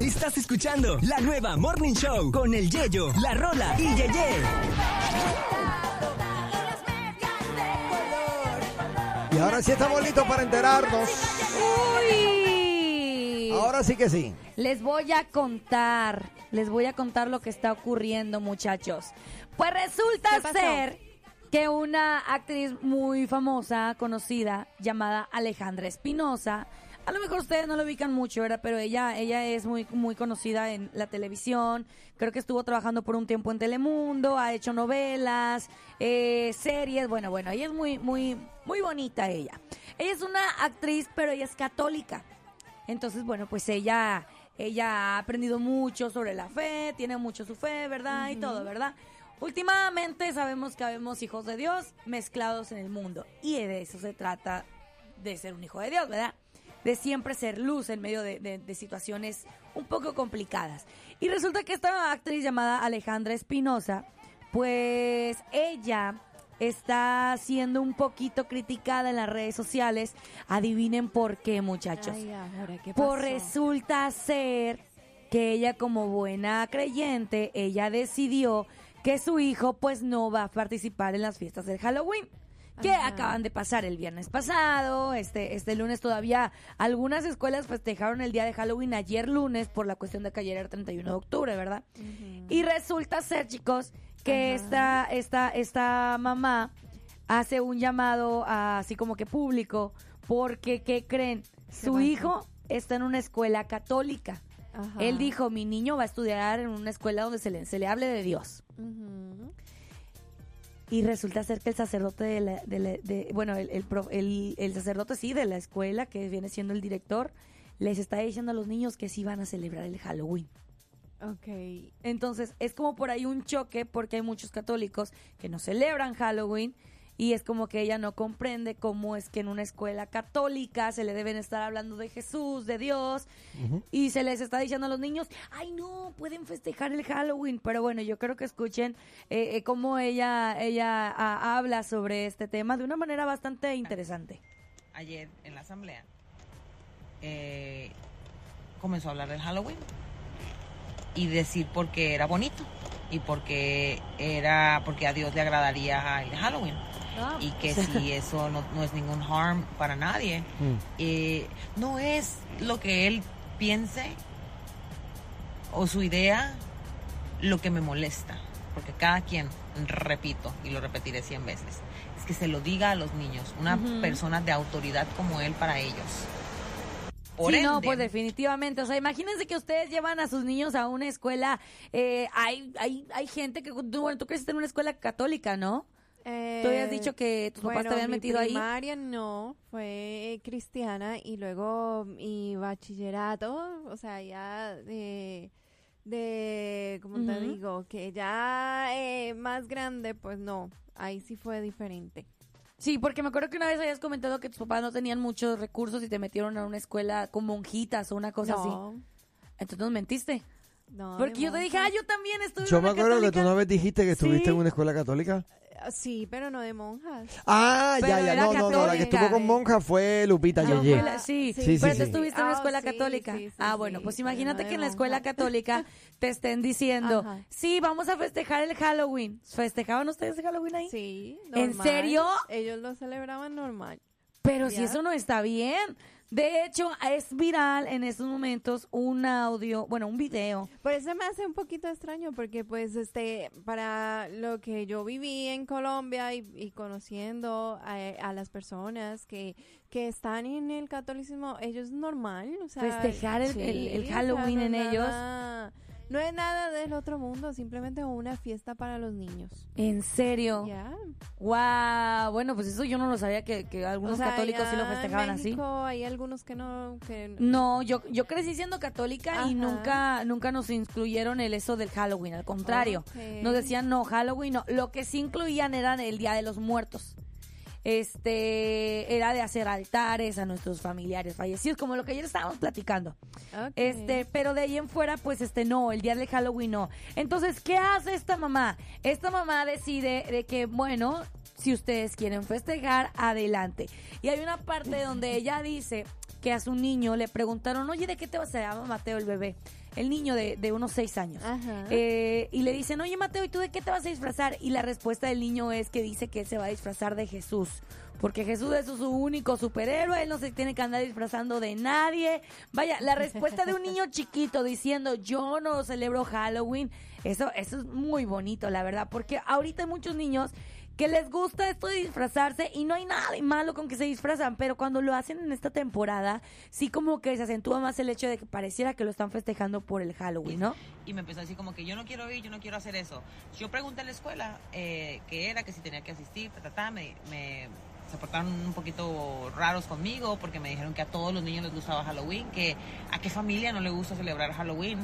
Estás escuchando la nueva Morning Show con el Yeyo, la Rola y Yeye. Y ahora sí estamos listos para enterarnos. Uy. Ahora sí que sí. Les voy a contar, les voy a contar lo que está ocurriendo, muchachos. Pues resulta ser que una actriz muy famosa, conocida, llamada Alejandra Espinosa, a lo mejor ustedes no lo ubican mucho, ¿verdad? Pero ella, ella es muy, muy conocida en la televisión. Creo que estuvo trabajando por un tiempo en Telemundo, ha hecho novelas, eh, series. Bueno, bueno, ella es muy, muy, muy bonita ella. Ella es una actriz, pero ella es católica. Entonces, bueno, pues ella, ella ha aprendido mucho sobre la fe, tiene mucho su fe, ¿verdad? Y todo, ¿verdad? Últimamente sabemos que habemos hijos de Dios mezclados en el mundo. Y de eso se trata de ser un hijo de Dios, ¿verdad? De siempre ser luz en medio de, de- de situaciones un poco complicadas. Y resulta que esta actriz llamada Alejandra Espinosa, pues ella está siendo un poquito criticada en las redes sociales. Adivinen por qué, muchachos. Ay, ahora, ¿qué Por resulta ser que ella como buena creyente, ella decidió que su hijo pues no va a participar en las fiestas del Halloween. Que Ajá. acaban de pasar el viernes pasado, este, este lunes todavía algunas escuelas festejaron el día de Halloween ayer lunes por la cuestión de que ayer era 31 de octubre, ¿verdad? Y resulta ser, chicos, que esta, esta, esta mamá hace un llamado a- así como que público porque, ¿qué creen? Su hijo está en una escuela católica. Ajá. Él dijo, mi niño va a estudiar en una escuela donde se le, se le hable de Dios. Ujú. Y resulta ser que el sacerdote de la, de la- de- bueno, el, el, el sacerdote sí de la escuela, que viene siendo el director, les está diciendo a los niños que sí van a celebrar el Halloween. Ok. Entonces, es como por ahí un choque porque hay muchos católicos que no celebran Halloween y es como que ella no comprende cómo es que en una escuela católica se le deben estar hablando de Jesús, de Dios y se les está diciendo a los niños, ay no, pueden festejar el Halloween, pero bueno, yo creo que escuchen eh, eh, cómo ella, ella ah, habla sobre este tema de una manera bastante interesante. ayer en la asamblea eh, comenzó a hablar del Halloween y decir por qué era bonito y porque era porque a Dios le agradaría el Halloween. Y que si eso no, no es ningún harm para nadie. Mm. eh, no es lo que él piense o su idea lo que me molesta porque cada quien repito y lo repetiré cien veces es que se lo diga a los niños una persona de autoridad como él para ellos por sí, no, pues definitivamente. O sea, imagínense que ustedes llevan a sus niños a una escuela. eh, hay, hay, hay gente que. Tú, bueno, tú creciste en una escuela católica, ¿no? Tú habías Eh, dicho que tus papás te bueno, habían mi metido ahí. primaria no, fue cristiana y luego mi bachillerato, o sea, ya de, de ¿cómo te digo? Que ya eh, más grande, pues no, ahí sí fue diferente. Sí, porque me acuerdo que una vez habías comentado que tus papás no tenían muchos recursos y te metieron a una escuela con monjitas o una cosa así. no, Entonces nos mentiste. no. Porque yo te dije, ah, yo también estuve Yo en me una acuerdo que tú católica. una vez dijiste que estuviste Sí. en una escuela católica. Ah, Sí, pero no de monjas. Ah, Pero ya, ya. No, no, no. La que estuvo con monja fue Lupita Yo Yeye. la- sí, Sí, sí, pero sí. tú estuviste en una Ah, escuela católica. sí, sí, ah, bueno, pues imagínate no que en la escuela monja. católica te estén diciendo, Ajá. sí, vamos a festejar el Halloween. ¿Festejaban ustedes el Halloween ahí? Sí, ¿En serio? Ellos lo celebraban normal. Pero si eso no está bien. De hecho, es viral en estos momentos un audio, bueno, un video. Por eso me hace un poquito extraño porque pues este para lo que yo viví en Colombia y, y conociendo a, a las personas que, que están en el catolicismo, ellos normal, o sea, Festejar el- el- el o sea, Halloween en ellos. No es nada del otro mundo, simplemente una fiesta para los niños. ¿En serio? Ya. Wow. Bueno, pues eso yo no lo sabía que, que algunos O sea, católicos sí lo allá en festejaban así. México Hay algunos que no que No, yo, yo crecí siendo católica y nunca, nunca nos incluyeron el eso del Halloween, al contrario. Nos decían no, Halloween no. Lo que sí incluían era el Día de los Muertos. Este, era de hacer altares a nuestros familiares fallecidos, como lo que ayer estábamos platicando. Este, pero de ahí en fuera, pues este no, el día de Halloween no. Entonces, ¿qué hace esta mamá? Esta mamá decide de que, bueno, si ustedes quieren festejar, adelante. Y hay una parte donde ella dice que a su niño le preguntaron, oye, ¿de qué te vas a Se llama Mateo el bebé, el niño de, de unos seis años. Ajá. Eh, y le dicen, oye Mateo, ¿y tú de qué te vas a disfrazar? Y la respuesta del niño es que dice que él se va a disfrazar de Jesús. Porque Jesús es su único superhéroe, él no se tiene que andar disfrazando de nadie. Vaya, la respuesta de un niño chiquito diciendo, yo no celebro Halloween, eso, eso es muy bonito, la verdad, porque ahorita hay muchos niños que les gusta esto de disfrazarse y no hay nada de malo con que se disfrazan, pero cuando lo hacen en esta temporada, sí como que se acentúa más el hecho de que pareciera que lo están festejando por el Halloween, ¿no? Y me empezó a decir como que yo no quiero ir, yo no quiero hacer eso. Yo pregunté en la escuela eh, qué era, que si tenía que asistir, ta, ta, ta, me, me- se portaron un poquito raros conmigo porque me dijeron que a todos los niños les gustaba Halloween, que a qué familia no le gusta celebrar Halloween,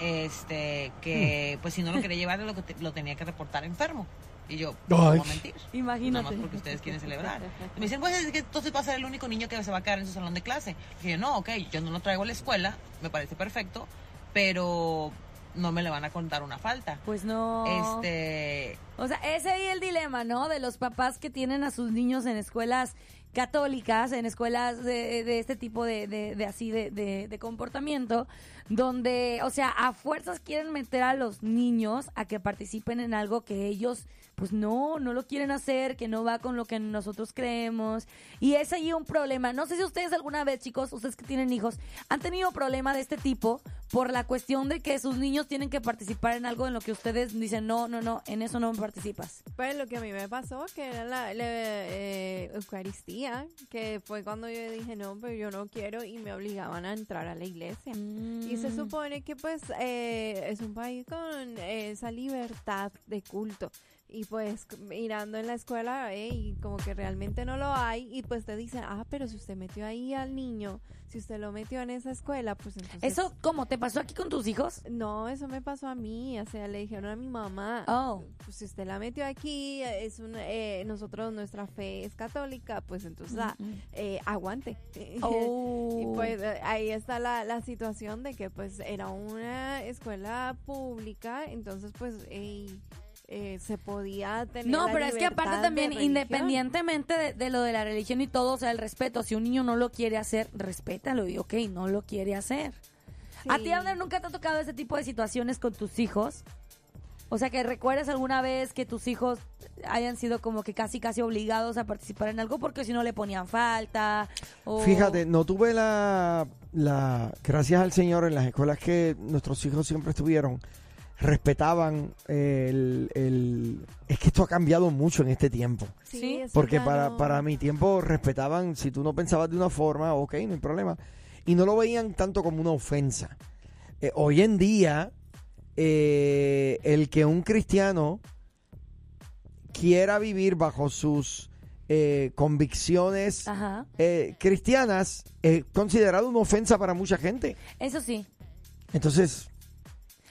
este, que pues si no lo quería llevar lo, que te- lo tenía que reportar enfermo. Y yo, ¿cómo Ay. mentir? Imagínate. Nada más porque ustedes quieren celebrar. Y me dicen, pues es que entonces va a ser el único niño que se va a quedar en su salón de clase. Y yo, no, ok, yo no lo traigo a la escuela, me parece perfecto, pero no me le van a contar una falta. Pues no. Este, O sea, ese ahí el dilema, ¿no? De los papás que tienen a sus niños en escuelas católicas, en escuelas de, de este tipo de, de, de así de, de, de comportamiento, donde, o sea, a fuerzas quieren meter a los niños a que participen en algo que ellos, pues no, no lo quieren hacer, que no va con lo que nosotros creemos. Y es ahí un problema. No sé si ustedes alguna vez, chicos, ustedes que tienen hijos, han tenido problema de este tipo por la cuestión de que sus niños tienen que participar en algo en lo que ustedes dicen, no, no, no, en eso no participas. Pues lo que a mí me pasó, que era la, la, eh, Eucaristía, que fue cuando yo dije, no, pero yo no quiero y me obligaban a entrar a la iglesia. Y se Mm. supone que pues eh, es un país con esa libertad de culto. Y pues mirando en la escuela, eh, y como que realmente no lo hay, y pues te dicen, ah, pero si usted metió ahí al niño, si usted lo metió en esa escuela, pues entonces... ¿Eso cómo? ¿Te pasó aquí con tus hijos? No, eso me pasó a mí, o sea, le dijeron a mi mamá, Oh. pues si usted la metió aquí, es un, eh, nosotros, nuestra fe es católica, pues entonces ah, eh, aguante. Oh. Y pues ahí está la, la situación de que pues era una escuela pública, entonces pues eh, se podía tener No, la pero es que aparte de también, independientemente de, de lo de la religión y todo, o sea, el respeto. Si un niño no lo quiere hacer, respétalo y ok, no lo quiere hacer. ¿A ti. Abner, nunca te ha tocado ese tipo de situaciones con tus hijos? O sea, que recuerdes alguna vez que tus hijos hayan sido como que casi, casi obligados a participar en algo porque si no le ponían falta. O... Fíjate, no tuve la, la, gracias al Señor, en las escuelas que nuestros hijos siempre estuvieron, respetaban el, el- es que esto ha cambiado mucho en este tiempo. Sí, Porque para, para mi tiempo respetaban, si tú no pensabas de una forma, ok, no hay problema. Y no lo veían tanto como una ofensa. Eh, hoy en día, eh, el que un cristiano quiera vivir bajo sus eh, convicciones eh, cristianas es considerado una ofensa para mucha gente. eso sí. Entonces,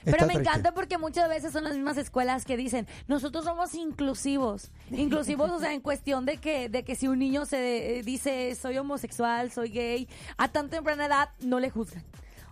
Pero está me triste. encanta porque muchas veces son las mismas escuelas que dicen, nosotros somos inclusivos. Inclusivos, o sea, en cuestión de que, de que si un niño se eh, dice soy homosexual, soy gay, a tan temprana edad no le juzgan.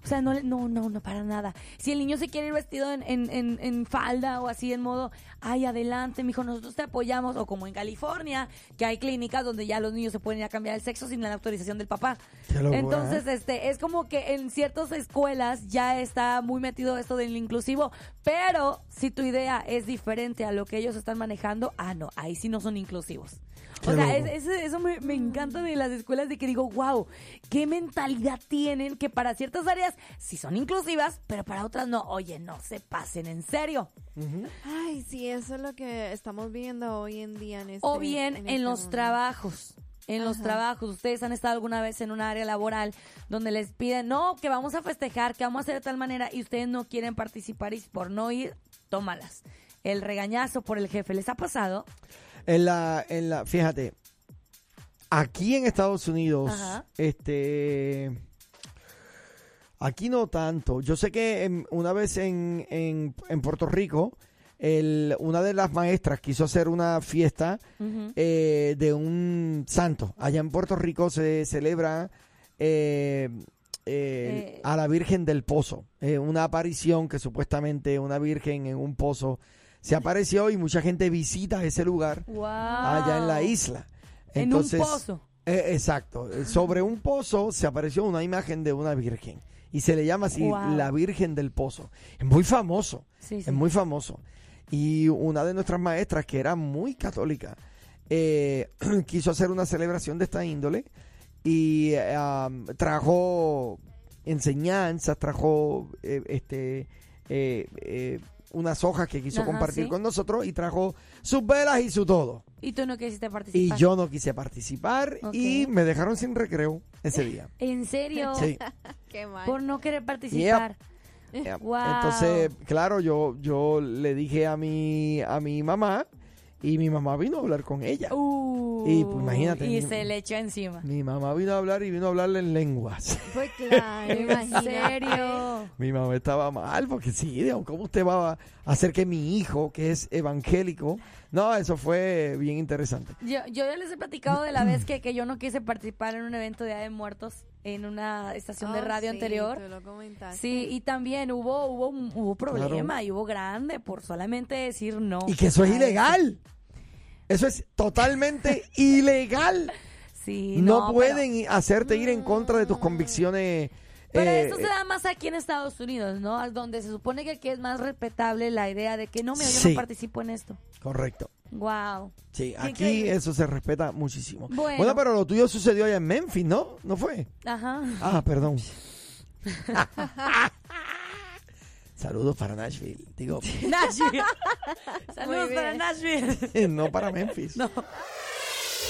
O sea, no, no, no, no, para nada. Si el niño se quiere ir vestido en, en, en, en falda o así en modo, ay, adelante, mijo, nosotros te apoyamos. O como en California, que hay clínicas donde ya los niños se pueden ir a cambiar el sexo sin la autorización del papá. Locura, Entonces, ¿eh? este, es como que en ciertas escuelas ya está muy metido esto del inclusivo, pero si tu idea es diferente a lo que ellos están manejando, ah, no, ahí sí no son inclusivos. O sea, es- es- eso me, me encanta de las escuelas de que digo, wow, qué mentalidad tienen que para ciertas áreas sí son inclusivas, pero para otras no. Oye, no se pasen, en serio. Ay, sí, eso es lo que estamos viendo hoy en día en este o bien en, este los mundo. trabajos. En los trabajos, ustedes han estado alguna vez en un área laboral donde les piden, no, que vamos a festejar, que vamos a hacer de tal manera y ustedes no quieren participar y por no ir, tómalas. El regañazo por el jefe, ¿les ha pasado? En la, en la, fíjate, aquí en Estados Unidos, Ajá. este, aquí no tanto. Yo sé que en- una vez en, en, en Puerto Rico, el, una de las maestras quiso hacer una fiesta eh, de un santo. Allá en Puerto Rico se celebra eh, eh, a la Virgen del Pozo, una aparición que supuestamente una virgen en un pozo se apareció y mucha gente visita ese lugar Wow. allá en la isla. En Entonces, un pozo. Eh, exacto. Eh, Sobre un pozo se apareció una imagen de una virgen. Y se le llama así Wow. la Virgen del Pozo. Es muy famoso. Sí, sí. Es muy famoso. Y una de nuestras maestras, que era muy católica, eh, quiso hacer una celebración de esta índole y trajo enseñanzas, trajo eh, este eh, eh, unas hojas que quiso Ajá, compartir sí. con nosotros y trajo sus velas y su todo. Y tú no quisiste Y participar. yo no quise participar y me dejaron sin recreo ese día. ¿En serio? Sí. Qué mal. Por no querer participar. Yeah. Wow. Entonces, claro, yo, yo le dije a mi, a mi mamá y mi mamá vino a hablar con ella. Uh, Y, pues, imagínate, Y mi- se le echó encima. Mi mamá vino a hablar y vino a hablarle en lenguas. Pues claro, ¿En serio? Mi mamá estaba mal porque sí, ¿cómo usted va a hacer que mi hijo, que es evangélico? No, eso fue bien interesante. Yo, yo ya les he platicado de la vez que, que yo no quise participar en un evento de Día de Muertos en una estación de Oh, radio sí, anterior. tú lo comentaste. Sí, y también hubo hubo un- hubo problema y hubo grande por solamente decir no. Y que eso es ilegal. Eso es totalmente ilegal. Sí, no, no, pero- pueden hacerte ir en contra de tus convicciones. Pero eh, eso se da más aquí en Estados Unidos, ¿no? Donde se supone que aquí es más respetable la idea de que no, mira, yo Sí. no participo en esto. Correcto. Wow. Sí, aquí increíble. eso se respeta muchísimo. Bueno. bueno, pero lo tuyo sucedió allá en Memphis, ¿no? ¿No fue? Ajá. Ah, perdón. Saludos para Nashville. Digo, Nashville. Saludos para. Nashville. no para Memphis. No.